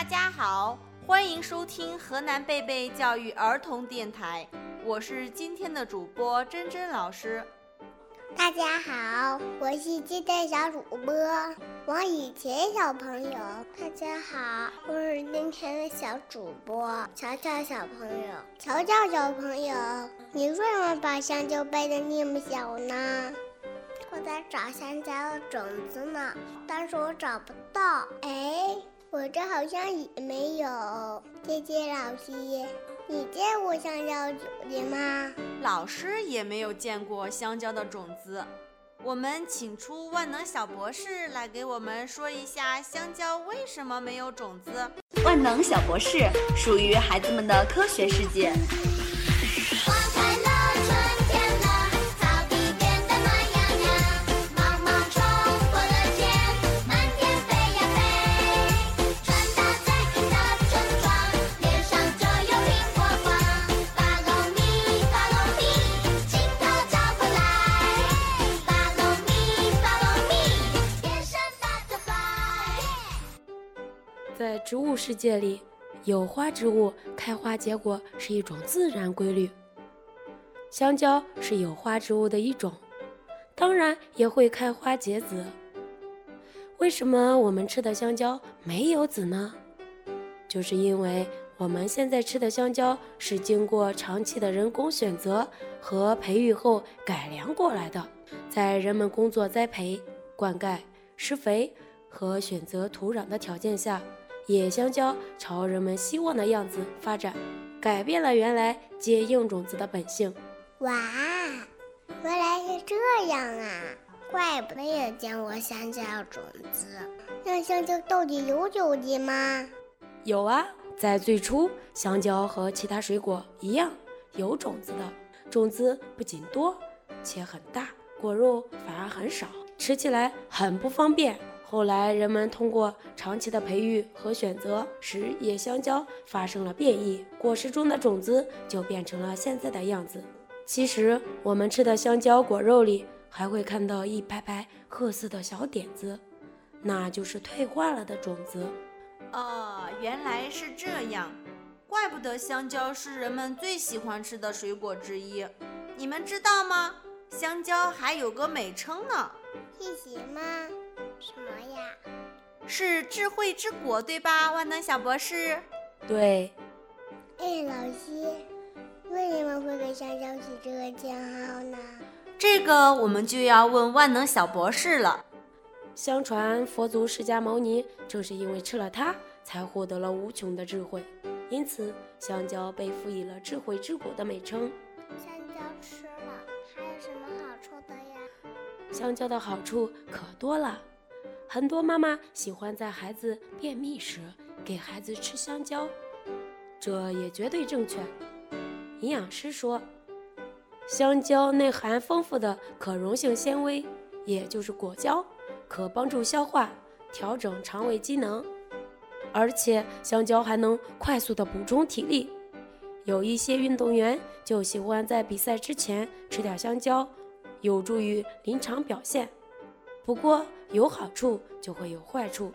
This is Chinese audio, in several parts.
大家好，欢迎收听河南贝贝教育儿童电台，我是今天的主播珍珍老师。大家好，我是今天小主播王雨晴小朋友。大家好，我是今天的小主播乔乔小朋友。乔乔小朋友，你为什么把香蕉掰得那么小呢？我在找香蕉的种子呢，但是我找不到。哎，我这好像也没有。姐姐老师，你见过香蕉种子吗？老师也没有见过香蕉的种子。我们请出万能小博士来给我们说一下香蕉为什么没有种子。万能小博士属于孩子们的科学世界。植物世界里，有花植物开花结果是一种自然规律。香蕉是有花植物的一种，当然也会开花结籽。为什么我们吃的香蕉没有籽呢？就是因为我们现在吃的香蕉是经过长期的人工选择和培育后改良过来的，在人们工作栽培、灌溉、施肥和选择土壤的条件下。野香蕉朝人们希望的样子发展，改变了原来结硬种子的本性。哇，原来是这样啊！怪不得也见过香蕉种子。那香蕉到底有种子吗？有啊，在最初，香蕉和其他水果一样有种子的。种子不仅多，且很大，果肉反而很少，吃起来很不方便。后来，人们通过长期的培育和选择，使野香蕉发生了变异，果实中的种子就变成了现在的样子。其实，我们吃的香蕉果肉里还会看到一排排褐色的小点子，那就是退化了的种子。哦，原来是这样，怪不得香蕉是人们最喜欢吃的水果之一。你们知道吗？香蕉还有个美称呢，是什么？什么呀？是智慧之果，对吧？万能小博士。对。哎，老师，为什么会给香蕉起这个称号呢？这个我们就要问万能小博士了。相传佛祖释迦牟尼正是因为吃了它，才获得了无穷的智慧，因此香蕉被赋予了智慧之果的美称。香蕉吃了还有什么好处的呀？香蕉的好处可多了。很多妈妈喜欢在孩子便秘时给孩子吃香蕉，这也绝对正确。营养师说，香蕉内含丰富的可溶性纤维，也就是果胶，可帮助消化、调整肠胃机能，而且香蕉还能快速的补充体力。有一些运动员就喜欢在比赛之前吃点香蕉，有助于临场表现。不过有好处就会有坏处。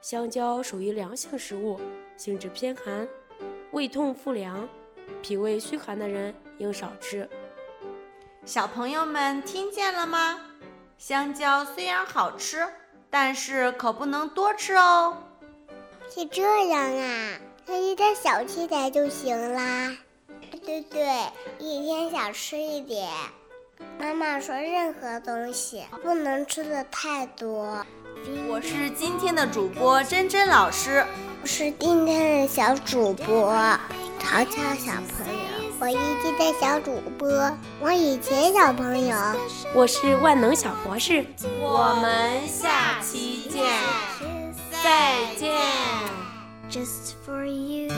香蕉属于凉性食物，性质偏寒，胃痛腹凉、脾胃虚寒的人应少吃。小朋友们听见了吗？香蕉虽然好吃，但是可不能多吃哦。是这样啊，那一天小吃点就行啦。对对，一天少吃一点。妈妈说：“任何东西不能吃的太多。”我是今天的主播珍珍老师，我是今天的小主播淘淘小朋友，我一今的小主播王以前小朋友，我是万能小博士，我们下期见，再见。Just for you.